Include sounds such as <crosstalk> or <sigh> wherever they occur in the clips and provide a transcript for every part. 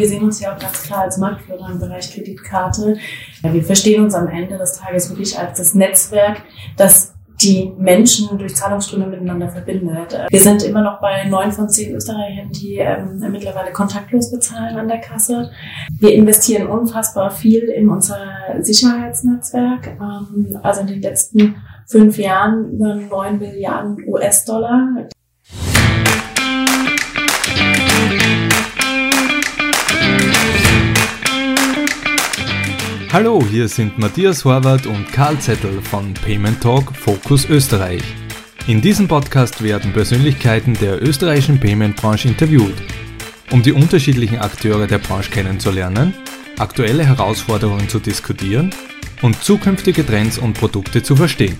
wir sehen uns ja auch ganz klar als Marktführer im Bereich Kreditkarte. Wir verstehen uns am Ende des Tages wirklich als das Netzwerk, das die Menschen durch Zahlungsströme miteinander verbindet. Wir sind immer noch bei neun von zehn Österreichern, die ähm, mittlerweile kontaktlos bezahlen an der Kasse. Wir investieren unfassbar viel in unser Sicherheitsnetzwerk. Ähm, also in den letzten fünf Jahren über neun Milliarden US-Dollar. Hallo, hier sind Matthias Horvath und Karl Zettel von Payment Talk Focus Österreich. In diesem Podcast werden Persönlichkeiten der österreichischen Payment-Branche interviewt, um die unterschiedlichen Akteure der Branche kennenzulernen, aktuelle Herausforderungen zu diskutieren und zukünftige Trends und Produkte zu verstehen.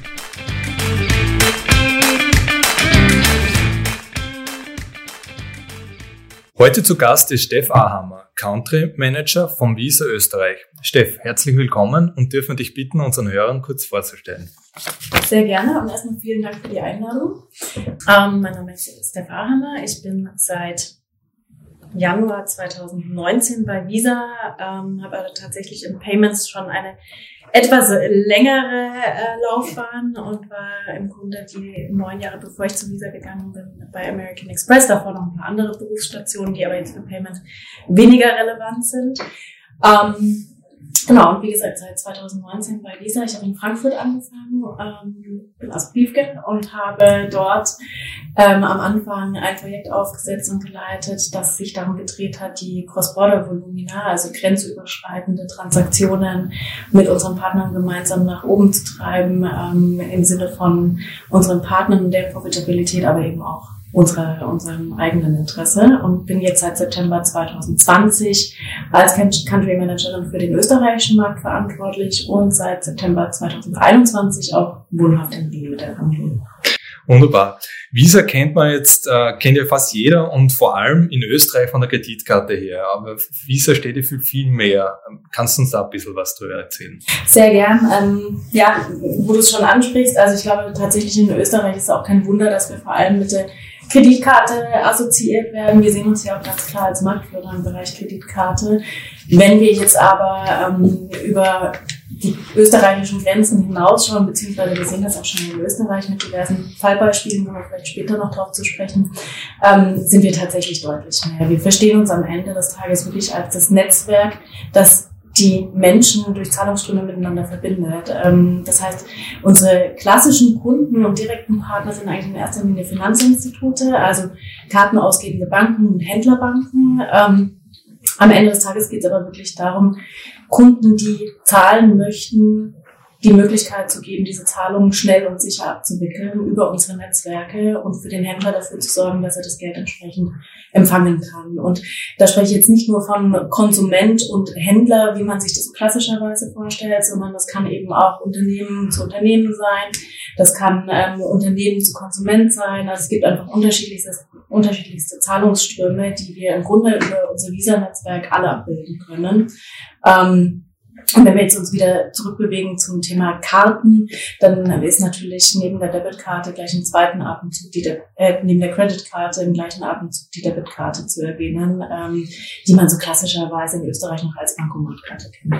Heute zu Gast ist Steff Ahammer, Country Manager vom Visa Österreich. Steff, herzlich willkommen und dürfen dich bitten, unseren Hörern kurz vorzustellen. Sehr gerne und erstmal vielen Dank für die Einladung. Ähm, mein Name ist Steff Ahammer. Ich bin seit Januar 2019 bei Visa, ähm, habe also tatsächlich im Payments schon eine etwas längere äh, Laufbahn und war im Grunde die neun Jahre, bevor ich zu Visa gegangen bin, bei American Express. Davor noch ein paar andere Berufsstationen, die aber jetzt für Payments weniger relevant sind. Ähm, Genau, und wie gesagt, seit 2019 bei Lisa. Ich habe in Frankfurt angefangen, ähm, bin aus Briefgen und habe dort ähm, am Anfang ein Projekt aufgesetzt und geleitet, das sich darum gedreht hat, die Cross-Border-Volumina, also grenzüberschreitende Transaktionen mit unseren Partnern gemeinsam nach oben zu treiben, ähm, im Sinne von unseren Partnern und der Profitabilität, aber eben auch unserer, unserem eigenen Interesse und bin jetzt seit September 2020 als Country Managerin für den österreichischen Markt verantwortlich und seit September 2021 auch wohnhaft in Rio der Familie. Wunderbar. Visa kennt man jetzt, äh, kennt ja fast jeder und vor allem in Österreich von der Kreditkarte her. Aber Visa steht ja für viel mehr. Kannst du uns da ein bisschen was drüber erzählen? Sehr gern. Ähm, ja, wo du es schon ansprichst, also ich glaube tatsächlich in Österreich ist es auch kein Wunder, dass wir vor allem mit der Kreditkarte assoziiert werden. Wir sehen uns ja auch ganz klar als Marktführer im Bereich Kreditkarte. Wenn wir jetzt aber ähm, über die österreichischen Grenzen hinausschauen, beziehungsweise wir sehen das auch schon in Österreich mit diversen Fallbeispielen, kommen wir vielleicht später noch darauf zu sprechen, ähm, sind wir tatsächlich deutlich mehr. Wir verstehen uns am Ende des Tages wirklich als das Netzwerk, das die Menschen durch Zahlungsströme miteinander verbindet. Ähm, das heißt, unsere klassischen Kunden und direkten Partner sind eigentlich in erster Linie Finanzinstitute, also kartenausgebende Banken und Händlerbanken. Ähm, am Ende des Tages geht es aber wirklich darum, Kunden, die zahlen möchten, die Möglichkeit zu geben, diese Zahlungen schnell und sicher abzuwickeln über unsere Netzwerke und für den Händler dafür zu sorgen, dass er das Geld entsprechend empfangen kann. Und da spreche ich jetzt nicht nur von Konsument und Händler, wie man sich das klassischerweise vorstellt, sondern das kann eben auch Unternehmen zu Unternehmen sein, das kann ähm, Unternehmen zu Konsument sein. Also es gibt einfach unterschiedlichste, unterschiedlichste Zahlungsströme, die wir im Grunde über unser Visa-Netzwerk alle abbilden können. Ähm, und wenn wir jetzt uns wieder zurückbewegen zum Thema Karten, dann ist natürlich neben der Debitkarte gleich im zweiten Atemzug die De äh, neben der Creditkarte im gleichen Atemzug die Debitkarte zu erwähnen, ähm, die man so klassischerweise in Österreich noch als Bankomatkarte kennt.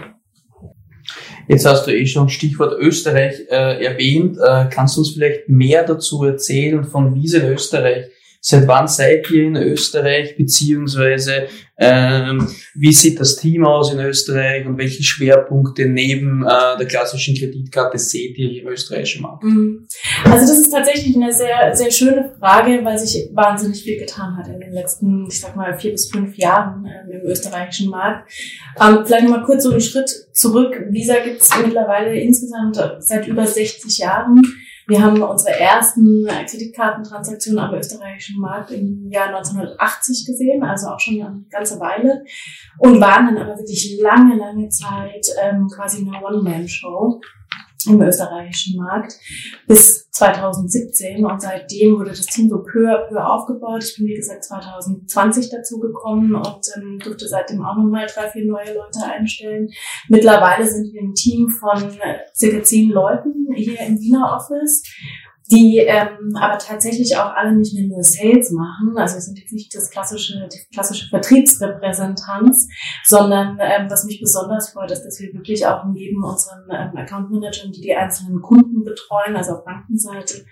Jetzt hast du eh schon Stichwort Österreich äh, erwähnt. Äh, kannst du uns vielleicht mehr dazu erzählen von in Österreich? Seit wann seid ihr in Österreich, beziehungsweise ähm, wie sieht das Team aus in Österreich und welche Schwerpunkte neben äh, der klassischen Kreditkarte seht ihr im österreichischen Markt? Mhm. Also das ist tatsächlich eine sehr, sehr schöne Frage, weil sich wahnsinnig viel getan hat in den letzten, ich sag mal, vier bis fünf Jahren äh, im österreichischen Markt. Ähm, vielleicht nochmal kurz so einen Schritt zurück. Visa gibt es mittlerweile insgesamt seit über 60 Jahren. Wir haben unsere ersten Kreditkartentransaktionen am österreichischen Markt im Jahr 1980 gesehen, also auch schon eine ganze Weile. Und waren dann aber wirklich lange, lange Zeit ähm, quasi eine One-Man-Show im österreichischen Markt bis 2017 und seitdem wurde das Team so peu à peu aufgebaut. Ich bin wie gesagt 2020 dazu gekommen und ähm, durfte seitdem auch nochmal drei, vier neue Leute einstellen. Mittlerweile sind wir ein Team von äh, circa zehn Leuten hier im Wiener Office die ähm, aber tatsächlich auch alle nicht mehr nur Sales machen. Also wir sind jetzt nicht das klassische, die klassische Vertriebsrepräsentanz, sondern ähm, was mich besonders freut, ist, dass wir wirklich auch neben unseren ähm, Account Managern, die die einzelnen Kunden betreuen, also auf Bankenseite,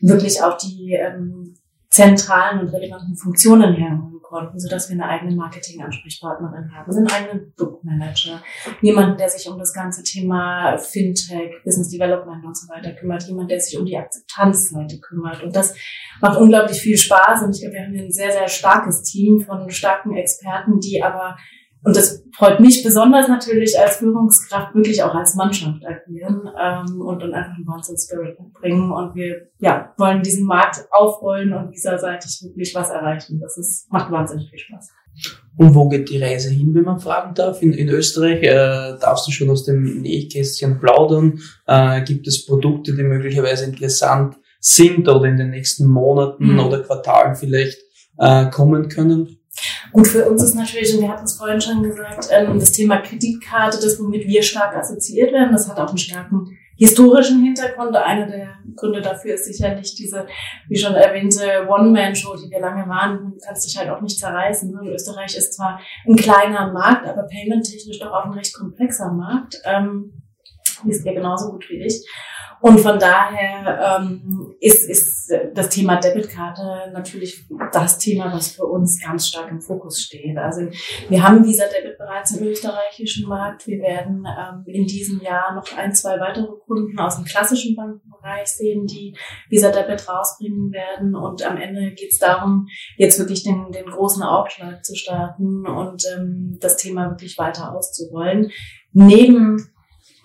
wirklich auch die ähm, zentralen und relevanten Funktionen herholen konnten, sodass wir eine eigene Marketing-Ansprechpartnerin haben, einen eigenen Produktmanager, jemanden, der sich um das ganze Thema Fintech, Business Development und so weiter kümmert, jemand, der sich um die Akzeptanzseite kümmert. Und das macht unglaublich viel Spaß. Und ich glaube, wir haben ein sehr, sehr starkes Team von starken Experten, die aber und das freut mich besonders natürlich als Führungskraft, wirklich auch als Mannschaft agieren ähm, und, und einfach einen Wahnsinn-Spirit mitbringen. Und wir ja, wollen diesen Markt aufrollen und diesterseitig wirklich was erreichen. Das ist, macht wahnsinnig viel Spaß. Und wo geht die Reise hin, wenn man fragen darf? In, in Österreich äh, darfst du schon aus dem Nähkästchen plaudern. Äh, gibt es Produkte, die möglicherweise interessant sind oder in den nächsten Monaten mhm. oder Quartalen vielleicht äh, kommen können? Gut, für uns ist natürlich, und wir hatten es vorhin schon gesagt, ähm, das Thema Kreditkarte, das womit wir stark assoziiert werden, das hat auch einen starken historischen Hintergrund. Einer der Gründe dafür ist sicherlich diese, wie schon erwähnte, One-Man-Show, die wir lange waren. Du kannst dich halt auch nicht zerreißen. Ne? Österreich ist zwar ein kleiner Markt, aber payment-technisch doch auch ein recht komplexer Markt. Ähm, wisst ihr genauso gut wie ich. Und von daher ähm, ist, ist das Thema Debitkarte natürlich das Thema, was für uns ganz stark im Fokus steht. Also wir haben Visa Debit bereits im österreichischen Markt. Wir werden ähm, in diesem Jahr noch ein, zwei weitere Kunden aus dem klassischen Bankenbereich sehen, die Visa Debit rausbringen werden. Und am Ende geht es darum, jetzt wirklich den, den großen Aufschlag zu starten und ähm, das Thema wirklich weiter auszurollen. Neben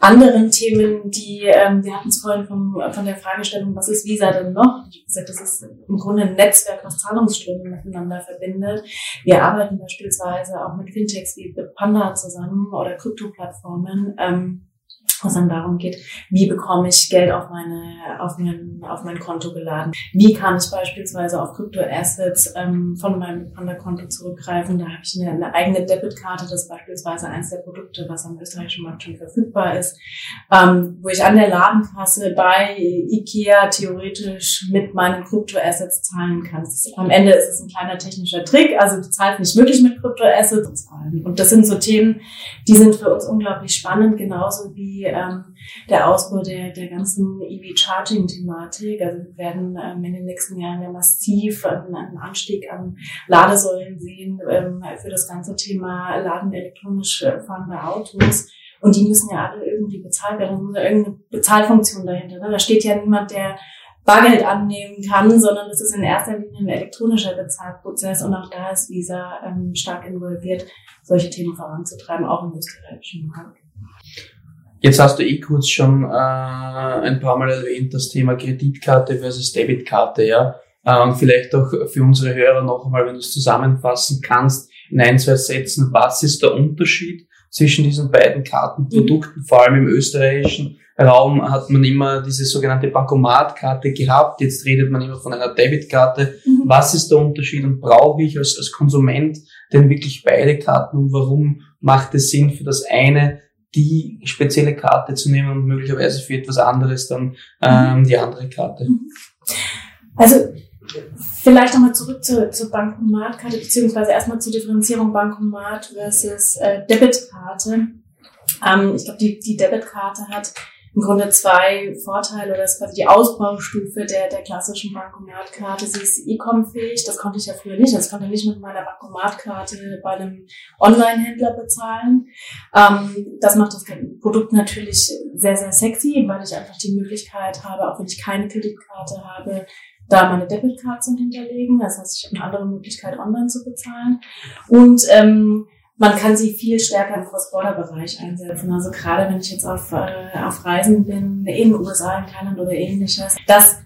anderen Themen, die, ähm, wir hatten es vorhin vom, von der Fragestellung, was ist Visa denn noch? Ich habe gesagt, das ist im Grunde ein Netzwerk, was Zahlungsströme miteinander verbindet. Wir arbeiten beispielsweise auch mit Fintechs wie Panda zusammen oder Krypto-Plattformen. Ähm, wo es dann darum geht, wie bekomme ich Geld auf meine, auf mein, auf mein Konto geladen? Wie kann ich beispielsweise auf Kryptoassets ähm, von meinem Panda-Konto zurückgreifen? Da habe ich eine, eine eigene Debitkarte, das ist beispielsweise eins der Produkte, was am österreichischen Markt schon verfügbar ist, ähm, wo ich an der Ladenkasse bei IKEA theoretisch mit meinen Kryptoassets zahlen kann. Ist, am Ende ist es ein kleiner technischer Trick, also du zahlst nicht wirklich mit Kryptoassets zahlen. Und das sind so Themen, die sind für uns unglaublich spannend, genauso wie ähm, der Ausbau der, der ganzen EV-Charging-Thematik. Also wir werden ähm, in den nächsten Jahren ja massiv einen, einen Anstieg an Ladesäulen sehen ähm, für das ganze Thema Laden elektronisch äh, fahrende Autos. Und die müssen ja alle irgendwie bezahlt werden. Da muss ja irgendeine Bezahlfunktion dahinter. Ne? Da steht ja niemand, der Bargeld annehmen kann, sondern es ist in erster Linie ein elektronischer Bezahlprozess und auch da ist Visa ähm, stark involviert, solche Themen voranzutreiben, auch im österreichischen Markt. Jetzt hast du eh kurz schon äh, ein paar Mal erwähnt, das Thema Kreditkarte versus Debitkarte, ja. Äh, und vielleicht auch für unsere Hörer noch einmal, wenn du es zusammenfassen kannst, in ein, zwei Sätzen, was ist der Unterschied zwischen diesen beiden Kartenprodukten? Mhm. Vor allem im österreichischen Raum hat man immer diese sogenannte Bankomatkarte gehabt. Jetzt redet man immer von einer Debitkarte. Mhm. Was ist der Unterschied und brauche ich als, als Konsument denn wirklich beide Karten und warum macht es Sinn für das eine die spezielle Karte zu nehmen und möglicherweise für etwas anderes dann ähm, mhm. die andere Karte. Mhm. Also vielleicht nochmal zurück zur, zur Bankomatkarte, beziehungsweise erstmal zur Differenzierung Bankomat versus äh, Debitkarte. Ähm, ich glaube, die, die Debitkarte hat im Grunde zwei Vorteile. Das ist quasi die Ausbaustufe der, der klassischen Bankomatkarte. Sie ist E-Com-fähig. Das konnte ich ja früher nicht. Das konnte ich nicht mit meiner Bankomatkarte bei einem Online-Händler bezahlen. Ähm, das macht das Produkt natürlich sehr, sehr sexy, weil ich einfach die Möglichkeit habe, auch wenn ich keine Kreditkarte habe, da meine Debitkarte zu hinterlegen. Das heißt, ich habe eine andere Möglichkeit, online zu bezahlen. Und ähm, man kann sie viel stärker im Cross-Border-Bereich einsetzen. Also gerade wenn ich jetzt auf, äh, auf Reisen bin, in den USA, in Thailand oder ähnliches, das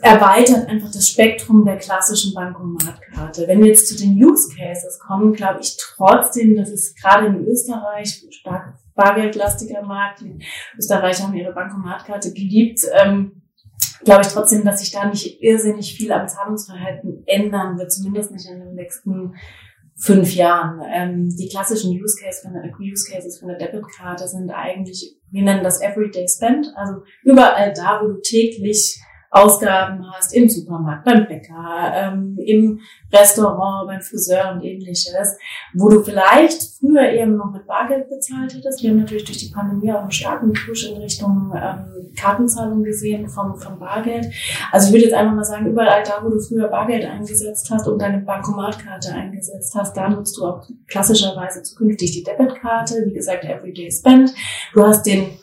erweitert einfach das Spektrum der klassischen Bankomatkarte. Wenn wir jetzt zu den Use Cases kommen, glaube ich trotzdem, dass es gerade in Österreich stark bargeldlastiger Markt, die Österreicher haben ihre Bankomatkarte geliebt, ähm, glaube ich trotzdem, dass sich da nicht irrsinnig viel am Zahlungsverhalten ändern wird, zumindest nicht in den nächsten fünf Jahren. Ähm, die klassischen Use, Case von der, Use Cases von der Debitkarte sind eigentlich, wir nennen das Everyday Spend, also überall da, wo du täglich Ausgaben hast im Supermarkt, beim Bäcker, ähm, im Restaurant, beim Friseur und ähnliches, wo du vielleicht früher eben noch mit Bargeld bezahlt hättest. Wir haben natürlich durch die Pandemie auch einen starken Push in Richtung ähm, Kartenzahlung gesehen vom, vom Bargeld. Also ich würde jetzt einfach mal sagen, überall da, wo du früher Bargeld eingesetzt hast und deine Bankomatkarte eingesetzt hast, da nutzt du auch klassischerweise zukünftig die Debitkarte, wie gesagt, Everyday Spend. Du hast den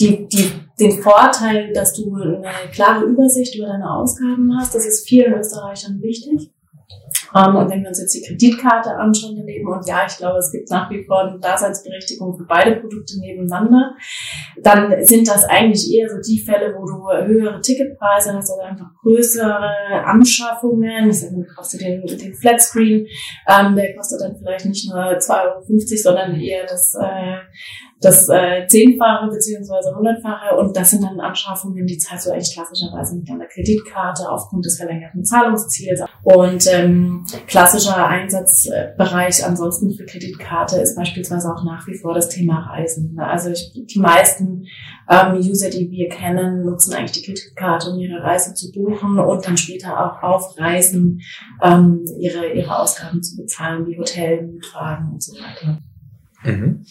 die, die, den Vorteil, dass du eine klare Übersicht über deine Ausgaben hast. Das ist vielen Österreichern wichtig. Ähm, und wenn wir uns jetzt die Kreditkarte anschauen daneben, und ja, ich glaube, es gibt nach wie vor eine Daseinsberechtigung für beide Produkte nebeneinander, dann sind das eigentlich eher so die Fälle, wo du höhere Ticketpreise hast oder einfach größere Anschaffungen. Ich sage, du kostet den, den Flatscreen, ähm, der kostet dann vielleicht nicht nur 2,50 Euro, sondern eher das äh, das äh, zehnfache beziehungsweise hundertfache und das sind dann Anschaffungen, die zahlst du eigentlich klassischerweise mit deiner Kreditkarte aufgrund des verlängerten Zahlungsziels. Und ähm, klassischer Einsatzbereich ansonsten für Kreditkarte ist beispielsweise auch nach wie vor das Thema Reisen. Also ich, die meisten ähm, User, die wir kennen, nutzen eigentlich die Kreditkarte, um ihre Reise zu buchen und dann später auch auf Reisen ähm, ihre, ihre Ausgaben zu bezahlen, wie Hotel, Mietwagen und so weiter. Mhm.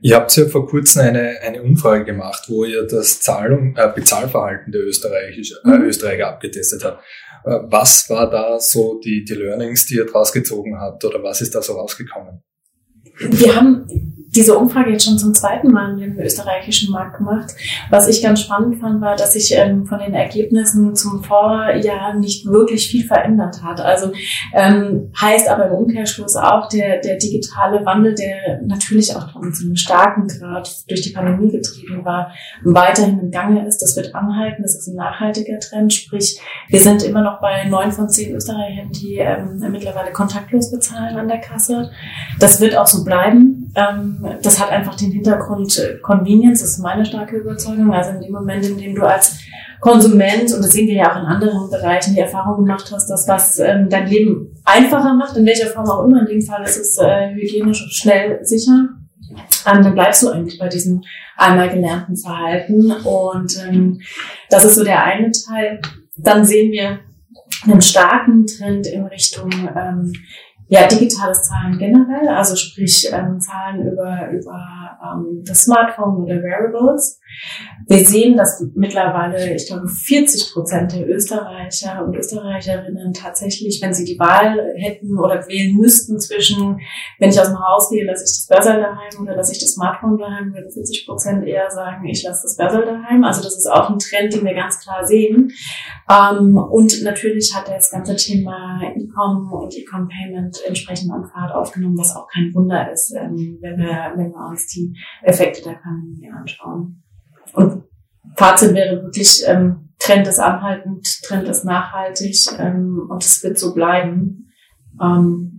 Ihr habt ja vor kurzem eine, eine Umfrage gemacht, wo ihr das Zahlung, äh, Bezahlverhalten der Österreichisch, äh, mhm. Österreicher abgetestet habt. Äh, was war da so die, die Learnings, die ihr draus gezogen habt oder was ist da so rausgekommen? Wir haben diese Umfrage jetzt schon zum zweiten Mal im österreichischen Markt gemacht. Was ich ganz spannend fand, war, dass sich ähm, von den Ergebnissen zum Vorjahr nicht wirklich viel verändert hat. Also ähm, heißt aber im Umkehrschluss auch der, der digitale Wandel, der natürlich auch zu einem starken Grad durch die Pandemie getrieben war, weiterhin im Gange ist. Das wird anhalten. Das ist ein nachhaltiger Trend. Sprich, wir sind immer noch bei neun von zehn Österreichern, die ähm, mittlerweile kontaktlos bezahlen an der Kasse. Das wird auch so bleiben. Ähm, das hat einfach den Hintergrund äh, Convenience, ist meine starke Überzeugung. Also in dem Moment, in dem du als Konsument, und das sehen wir ja auch in anderen Bereichen, die Erfahrung gemacht hast, dass was ähm, dein Leben einfacher macht, in welcher Form auch immer, in dem Fall ist es äh, hygienisch schnell sicher, ähm, dann bleibst du eigentlich bei diesem einmal gelernten Verhalten. Und das ist so der eine Teil. Dann sehen wir einen starken Trend in Richtung ähm, ja, digitales Zahlen generell, also sprich ähm, Zahlen über, über ähm, das Smartphone oder Wearables. Wir sehen, dass mittlerweile, ich glaube, 40 Prozent der Österreicher und Österreicherinnen tatsächlich, wenn sie die Wahl hätten oder wählen müssten zwischen, wenn ich aus dem Haus gehe, lasse ich das Börser daheim oder lasse ich das Smartphone daheim, würden 40 Prozent eher sagen, ich lasse das Börser daheim. Also das ist auch ein Trend, den wir ganz klar sehen. Ähm, und natürlich hat das ganze Thema E-Com und E-Com Payment entsprechend an Fahrt aufgenommen, was auch kein Wunder ist, ähm, wenn wir, wenn wir uns die Effekte der Pandemie anschauen. Und Fazit wäre wirklich, ähm, Trend ist anhaltend, Trend ist nachhaltig ähm, und es wird so bleiben. Ähm,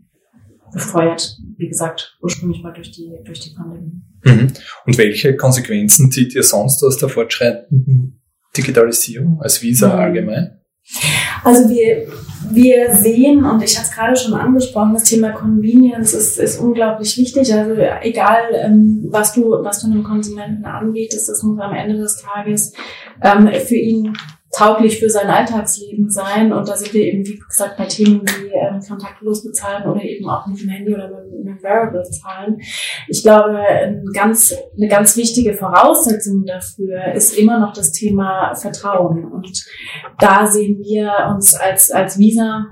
befeuert, wie gesagt, ursprünglich mal durch die, durch die Pandemie. Mhm. Und welche Konsequenzen zieht ihr sonst aus der fortschreitenden Digitalisierung als Visa mhm. allgemein? Also wir, wir sehen, und ich habe es gerade schon angesprochen, das Thema Convenience ist, ist unglaublich wichtig. Also egal, ähm, was, du, was du einem Konsumenten anbietest, das muss am Ende des Tages ähm, für ihn tauglich für sein Alltagsleben sein. Und da sind wir eben, wie gesagt, bei Themen wie ähm, kontaktlos bezahlen oder eben auch mit dem Handy oder mit, mit dem Wearable zahlen. Ich glaube, ein ganz, eine ganz wichtige Voraussetzung dafür ist immer noch das Thema Vertrauen. Und da sehen wir uns als, als Visa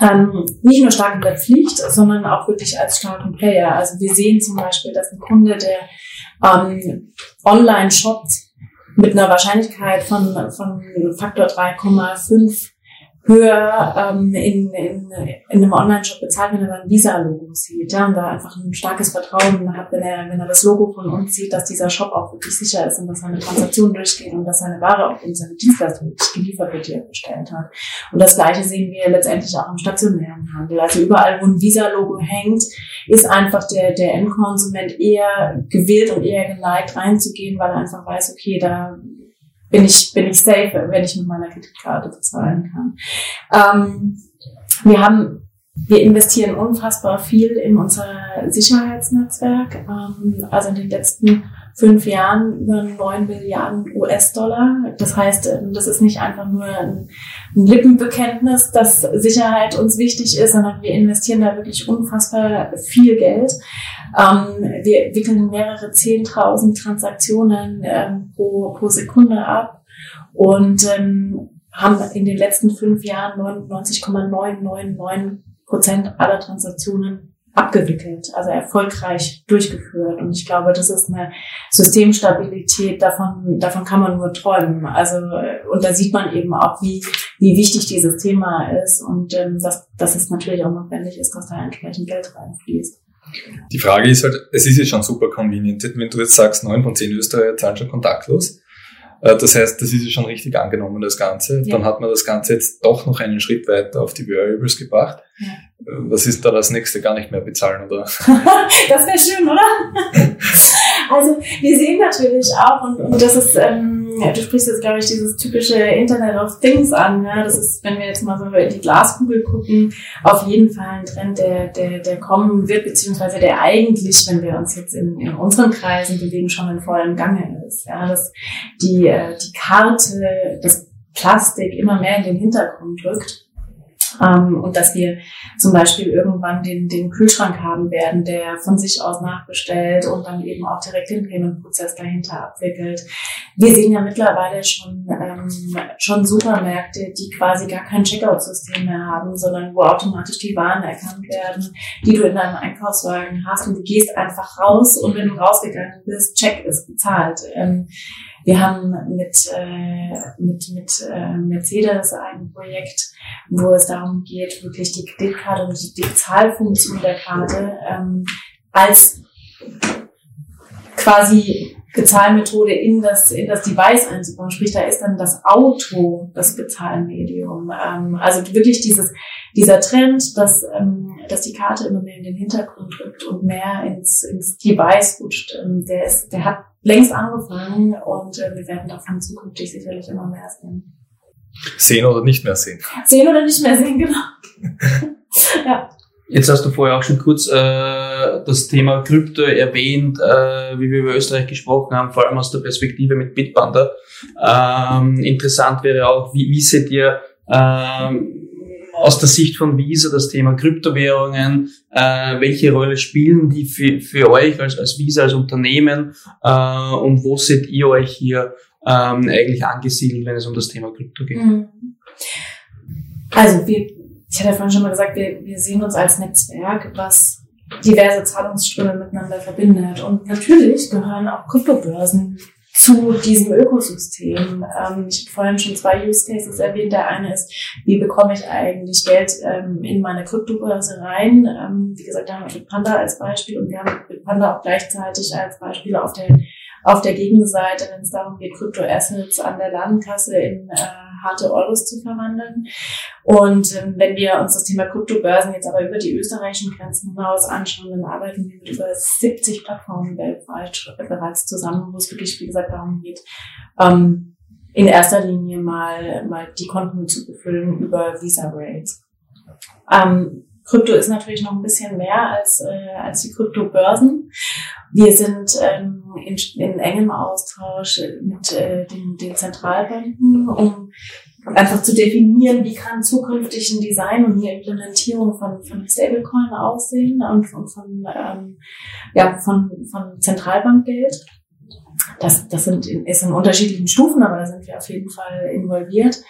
ähm, nicht nur stark in der Pflicht, sondern auch wirklich als starken Player. Also wir sehen zum Beispiel, dass ein Kunde, der ähm, online shoppt, mit einer Wahrscheinlichkeit von, von Faktor 3,5 höher ähm, in, in, in einem Online-Shop bezahlt, wenn er ein Visa-Logo sieht, ja, und da einfach ein starkes Vertrauen hat, wenn er, wenn er das Logo von uns sieht, dass dieser Shop auch wirklich sicher ist und dass seine Transaktion durchgeht und dass seine Ware auch in seine Dienstleistung geliefert wird, die er bestellt hat. Und das Gleiche sehen wir letztendlich auch im stationären Handel. Also überall, wo ein Visa-Logo hängt, ist einfach der, der Endkonsument eher gewillt und eher geneigt reinzugehen, weil er einfach weiß, okay, da bin ich, bin ich safe, wenn ich mit meiner Kreditkarte bezahlen kann. Ähm, wir haben, wir investieren unfassbar viel in unser Sicherheitsnetzwerk. Ähm, also in den letzten fünf Jahren über 9 Milliarden US-Dollar. Das heißt, ähm, das ist nicht einfach nur ein Lippenbekenntnis, dass Sicherheit uns wichtig ist, sondern wir investieren da wirklich unfassbar viel Geld. Ähm, wir wickeln mehrere 10.000 Transaktionen ähm, pro, pro Sekunde ab und haben in den letzten fünf Jahren 99,999 Prozent aller Transaktionen abgewickelt, also erfolgreich durchgeführt. Und ich glaube, das ist eine Systemstabilität, davon, davon kann man nur träumen. Also, und da sieht man eben auch, wie, wie wichtig dieses Thema ist und ähm, dass, dass es natürlich auch notwendig ist, dass da entsprechend Geld reinfließt. Die Frage ist halt, es ist ja schon super convenient, wenn du jetzt sagst, neun von zehn Österreicher zahlen schon kontaktlos. Äh, das heißt, das ist ja schon richtig angenommen, das Ganze. Ja. Dann hat man das Ganze jetzt doch noch einen Schritt weiter auf die Variables gebracht. Ja. Äh, was ist da das nächste? Gar nicht mehr bezahlen, oder? <laughs> das wäre schön, oder? <laughs> also wir sehen natürlich auch, und, und das ist, ähm, du sprichst jetzt, glaube ich, dieses typische Internet of Things an. Ja? Das ist, wenn wir jetzt mal so in die Glaskugel gucken, auf jeden Fall ein Trend, der, der, der kommen wird, beziehungsweise der eigentlich, wenn wir uns jetzt in, in unseren Kreisen bewegen, schon in vollem Gange ist. Ja? Dass die, äh, die Karte, das Plastik immer mehr in den Hintergrund rückt ähm, und dass wir zum Beispiel irgendwann den, den Kühlschrank haben werden, der von sich aus nachbestellt und dann eben auch direkt den Payment-Prozess dahinter abwickelt. Wir sehen ja mittlerweile schon, ähm, schon Supermärkte, die quasi gar kein Checkout-System mehr haben, sondern wo automatisch die Waren erkannt werden, die du in deinem Einkaufswagen hast und du gehst einfach raus und wenn du rausgegangen bist, Check ist bezahlt. Ähm, wir haben mit, äh, mit, mit äh, Mercedes ein Projekt, wo es darum geht, wirklich die Kreditkarte und die Bezahlfunktion der Karte ähm, als quasi Bezahlmethode in das, in das Device einzubauen. Sprich, da ist dann das Auto das Bezahlmedium. Ähm, also wirklich dieses, dieser Trend, dass, ähm, dass die Karte immer mehr in den Hintergrund rückt und mehr ins, ins Device rutscht, ähm, der, ist, der hat längst angefangen und äh, wir werden davon zukünftig sicherlich immer mehr sehen. Sehen oder nicht mehr sehen. Sehen oder nicht mehr sehen, genau. <laughs> ja. Jetzt hast du vorher auch schon kurz äh, das Thema Krypto erwähnt, äh, wie wir über Österreich gesprochen haben, vor allem aus der Perspektive mit Bitpanda. Ähm, interessant wäre auch, wie, wie seht ihr ähm, aus der Sicht von Visa das Thema Kryptowährungen, äh, welche Rolle spielen die für, für euch als, als Visa, als Unternehmen äh, und wo seht ihr euch hier ähm, eigentlich angesiedelt, wenn es um das Thema Krypto geht? Mhm. Also wir ich hatte ja vorhin schon mal gesagt, wir, wir sehen uns als Netzwerk, was diverse Zahlungsströme miteinander verbindet. Und natürlich gehören auch Kryptobörsen zu diesem Ökosystem. Ähm, ich habe vorhin schon zwei Use Cases erwähnt. Der eine ist, wie bekomme ich eigentlich Geld ähm, in meine Kryptobörse rein? Ähm, wie gesagt, da haben wir Bitpanda als Beispiel und wir haben Bitpanda auch gleichzeitig als Beispiel auf der auf der Gegenseite, wenn es darum geht, Kryptoassets an der Ladenkasse in äh, harte Euros zu verwandeln. Und ähm, wenn wir uns das Thema Kryptobörsen jetzt aber über die österreichischen Grenzen hinaus anschauen, dann arbeiten wir mit über 70 Plattformen weltweit bereits zusammen, wo es wirklich, wie gesagt, darum geht, ähm, in erster Linie mal, mal die Konten zu befüllen über Visa Rates. Ähm, Krypto ist natürlich noch ein bisschen mehr als, äh, als die Kryptobörsen. Wir sind ähm, in, in engem Austausch mit äh, den, den Zentralbanken, um einfach zu definieren, wie kann zukünftig ein Design und eine Implementierung von, von Stablecoin aussehen und von, von, ähm, ja, von, von Zentralbankgeld das, das sind, ist in unterschiedlichen Stufen, aber da sind wir auf jeden Fall involviert.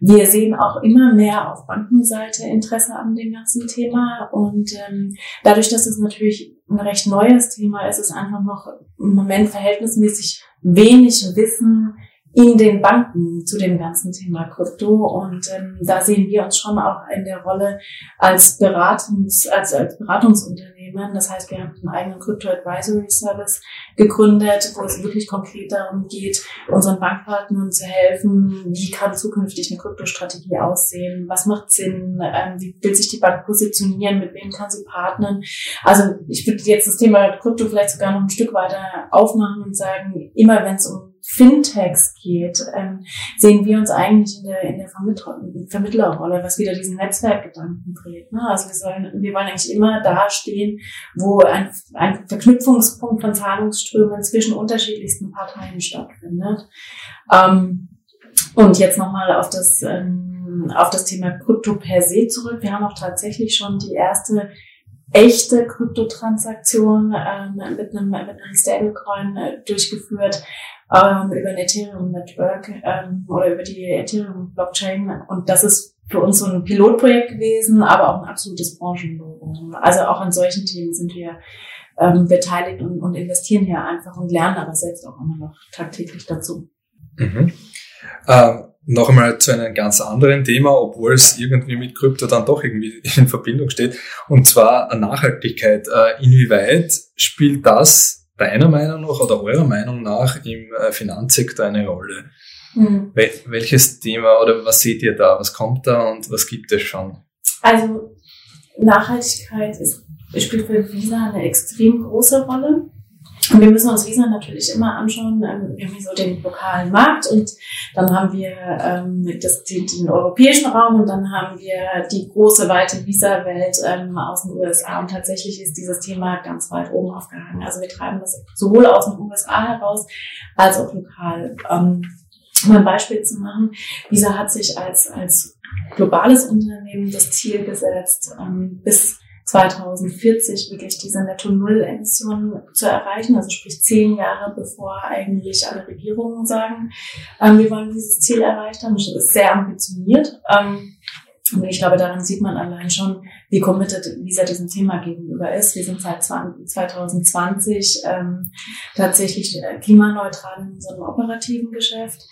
Wir sehen auch immer mehr auf Bankenseite Interesse an dem ganzen Thema und ähm, dadurch, dass es natürlich ein recht neues Thema ist, ist einfach noch im Moment verhältnismäßig wenig Wissen in den Banken zu dem ganzen Thema Krypto. Und ähm, da sehen wir uns schon auch in der Rolle als Beratungs, als, als Beratungsunternehmen. Das heißt, wir haben einen eigenen Crypto Advisory Service gegründet, wo es wirklich konkret darum geht, unseren Bankpartnern zu helfen, wie kann zukünftig eine Kryptostrategie aussehen, was macht Sinn, ähm, wie will sich die Bank positionieren, mit wem kann sie partnern. Also ich würde jetzt das Thema Krypto vielleicht sogar noch ein Stück weiter aufmachen und sagen, immer wenn es um Fintechs geht, ähm, sehen wir uns eigentlich in der, in der Vermittler, Vermittlerrolle, was wieder diesen Netzwerkgedanken dreht. Ne? Also wir, sollen, wir wollen eigentlich immer dastehen, wo ein, ein Verknüpfungspunkt von Zahlungsströmen zwischen unterschiedlichsten Parteien stattfindet. Ähm, und jetzt nochmal auf das, ähm, auf das Thema Krypto per se zurück. Wir haben auch tatsächlich schon die erste echte Kryptotransaktion ähm, mit, einem, mit einem Stablecoin äh, durchgeführt ähm, über ein Ethereum Network ähm, oder über die Ethereum Blockchain. Und das ist für uns so ein Pilotprojekt gewesen, aber auch ein absolutes Branchenlogo. Also auch an solchen Themen sind wir ähm, beteiligt und, und investieren hier einfach und lernen aber selbst auch immer noch tagtäglich dazu. Mhm. Ähm, noch einmal zu einem ganz anderen Thema, obwohl es irgendwie mit Krypto dann doch irgendwie <laughs> in Verbindung steht, und zwar Nachhaltigkeit. Äh, inwieweit spielt das deiner Meinung nach oder eurer Meinung nach im äh, Finanzsektor eine Rolle? Mhm. Wel welches Thema oder was seht ihr da? Was kommt da und was gibt es schon? Also Nachhaltigkeit ist, spielt für Visa eine extrem große Rolle. Und wir müssen uns Visa natürlich immer anschauen. Ähm, wir haben hier so den lokalen Markt und dann haben wir ähm, das, den, den europäischen Raum und dann haben wir die große, weite Visa-Welt ähm, aus den USA. Und tatsächlich ist dieses Thema ganz weit oben aufgehangen. Also wir treiben das sowohl aus den USA heraus als auch lokal. Ähm, um ein Beispiel zu machen, Visa hat sich als, als globales Unternehmen das Ziel gesetzt, ähm, bis 2040 wirklich diese Netto-Null-Emissionen zu erreichen, also sprich zehn Jahre bevor eigentlich alle Regierungen sagen, ähm, wir wollen dieses Ziel erreicht haben. Das ist sehr ambitioniert. Ähm, und ich glaube, daran sieht man allein schon, wie committed Visa diesem Thema gegenüber ist. Wir sind seit 2020 ähm, tatsächlich klimaneutral in unserem operativen Geschäft.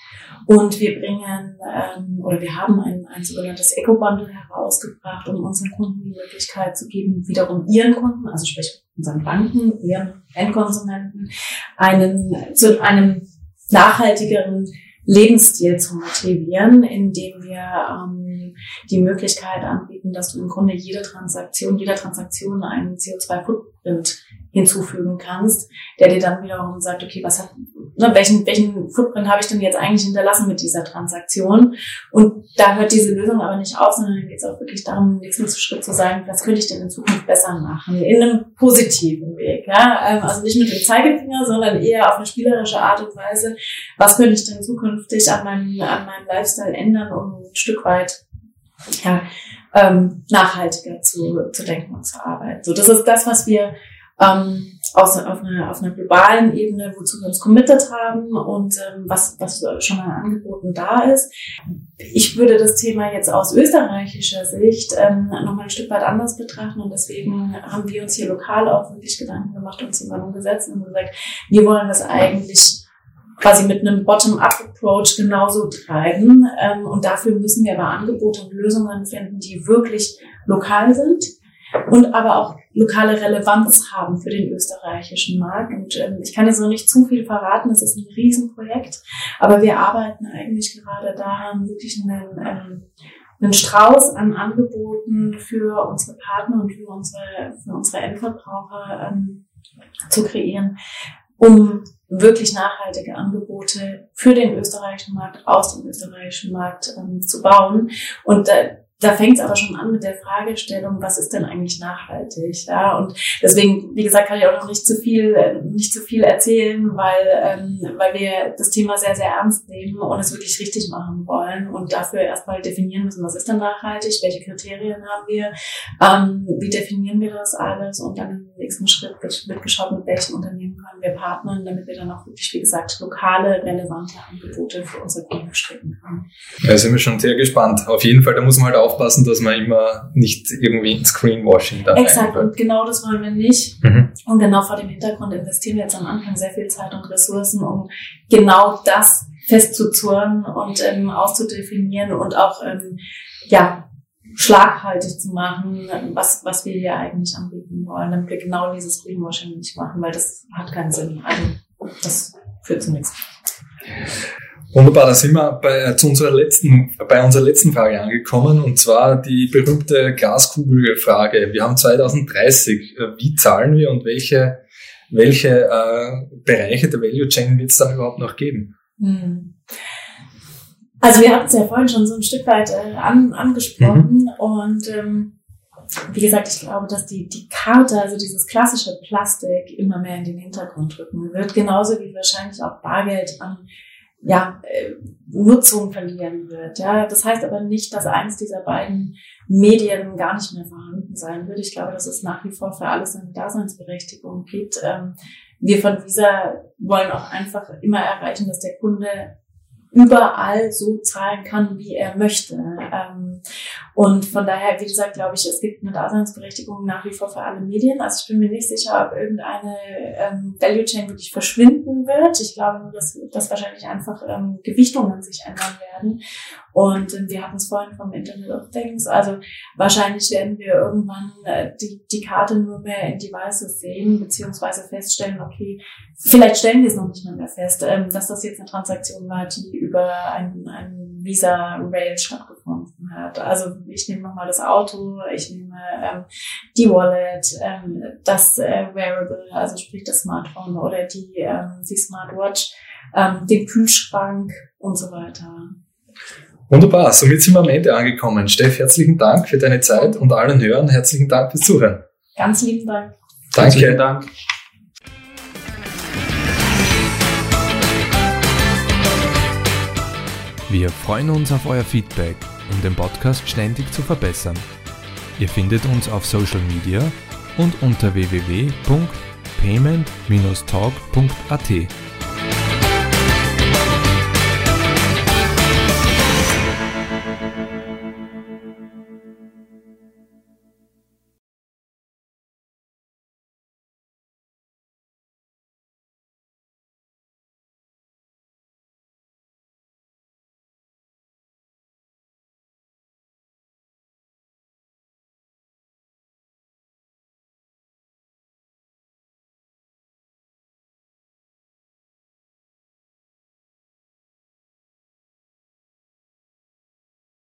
Und wir bringen ähm, oder wir haben ein, ein sogenanntes Eco-Bundle herausgebracht, um unseren Kunden die Möglichkeit zu geben, wiederum ihren Kunden, also sprich unseren Banken, ihren Endkonsumenten, einen zu einem nachhaltigeren Lebensstil zu motivieren, indem wir ähm, die Möglichkeit anbieten, dass du im Grunde jede Transaktion, jeder Transaktion einen CO2-Footprint hinzufügen kannst, der dir dann wiederum sagt, okay, was hat, ne, welchen, welchen Footprint habe ich denn jetzt eigentlich hinterlassen mit dieser Transaktion? Und da hört diese Lösung aber nicht auf, sondern geht es auch wirklich darum, im nächsten Schritt zu sagen, was könnte ich denn in Zukunft besser machen? In einem positiven Weg, ja? Ähm, also nicht mit dem Zeigefinger, sondern eher auf eine spielerische Art und Weise, was könnte ich denn zukünftig an meinem, an meinem Lifestyle ändern, um ein Stück weit, ja, ähm, nachhaltiger zu, zu denken und zu arbeiten. So, das ist das, was wir ähm, aus, auf, einer, auf einer globalen Ebene, wozu wir uns committed haben und ähm, was, was schon an Angeboten da ist. Ich würde das Thema jetzt aus österreichischer Sicht ähm, nochmal ein Stück weit anders betrachten und deswegen haben wir uns hier lokal auch wirklich Gedanken gemacht und zusammengesetzt und gesagt, wir wollen das eigentlich quasi mit einem Bottom-up-Approach genauso treiben. Ähm, und dafür müssen wir aber Angebote und Lösungen finden, die wirklich lokal sind und aber auch lokale Relevanz haben für den österreichischen Markt. Und ähm, ich kann jetzt noch nicht zu viel verraten, es ist ein Riesenprojekt, aber wir arbeiten eigentlich gerade daran, wirklich einen, ähm, einen Strauß an Angeboten für unsere Partner und für unsere, für unsere Endverbraucher ähm, zu kreieren, um wirklich nachhaltige Angebote für den österreichischen Markt, aus dem österreichischen Markt ähm, zu bauen. Und äh, da fängt es aber schon an mit der Fragestellung, was ist denn eigentlich nachhaltig? Ja, und deswegen, wie gesagt, kann ich auch noch nicht zu viel, nicht zu viel erzählen, weil, ähm, weil wir das Thema sehr, sehr ernst nehmen und es wirklich richtig machen wollen und dafür erstmal definieren müssen, was ist denn nachhaltig, welche Kriterien haben wir, ähm, wie definieren wir das alles und dann im nächsten Schritt wird, geschaut, mit welchen Unternehmen können wir partnern, damit wir dann auch wirklich, wie gesagt, lokale, relevante Angebote für unsere Kunden stricken können. Ja, sind wir schon sehr gespannt. Auf jeden Fall, da muss man halt auch aufpassen, dass man immer nicht irgendwie ins Screenwashing da Exakt, und genau das wollen wir nicht. Mhm. Und genau vor dem Hintergrund investieren wir jetzt am Anfang sehr viel Zeit und Ressourcen, um genau das festzuzurren und ähm, auszudefinieren und auch ähm, ja, schlaghaltig zu machen, was, was wir hier eigentlich anbieten wollen, damit wir genau dieses Greenwashing nicht machen, weil das hat keinen Sinn. Also das führt zu nichts. Wunderbar, da sind wir bei, zu unserer letzten, bei unserer letzten Frage angekommen und zwar die berühmte Glaskugelfrage. Wir haben 2030. Wie zahlen wir und welche, welche äh, Bereiche der Value Chain wird es dann überhaupt noch geben? Hm. Also wir hatten es ja vorhin schon so ein Stück weit äh, an, angesprochen mhm. und ähm, wie gesagt, ich glaube, dass die, die Karte, also dieses klassische Plastik, immer mehr in den Hintergrund rücken wird, genauso wie wahrscheinlich auch Bargeld an ja, äh, Nutzung verlieren wird. Ja, das heißt aber nicht, dass eines dieser beiden Medien gar nicht mehr vorhanden sein wird. Ich glaube, dass es nach wie vor für alles eine Daseinsberechtigung gibt. Ähm, wir von Visa wollen auch einfach immer erreichen, dass der Kunde überall so zahlen kann, wie er möchte. Ähm, und von daher, wie gesagt, glaube ich, es gibt eine Daseinsberechtigung nach wie vor für alle Medien. Also ich bin mir nicht sicher, ob irgendeine ähm, Value Chain wirklich verschwinden wird. Ich glaube nur, dass, dass wahrscheinlich einfach ähm, Gewichtungen sich ändern werden. Und wir hatten es vorhin vom Internet of Things. Also wahrscheinlich werden wir irgendwann äh, die, die Karte nur mehr in Devices sehen, beziehungsweise feststellen, okay, vielleicht stellen wir es noch nicht mal mehr fest, ähm, dass das jetzt eine Transaktion war, die über ein, ein Visa-Rail stattgefunden hat. Also ich nehme nochmal das Auto, ich nehme ähm, die Wallet, ähm, das äh, Wearable, also sprich das Smartphone oder die, ähm, die Smartwatch, ähm, den Kühlschrank und so weiter. Wunderbar, somit sind wir am Ende angekommen. Steff, herzlichen Dank für deine Zeit und allen Hörern herzlichen Dank fürs Zuhören. Ganz lieben Dank. Danke. Dank. Wir freuen uns auf euer Feedback, um den Podcast ständig zu verbessern. Ihr findet uns auf Social Media und unter www.payment-talk.at.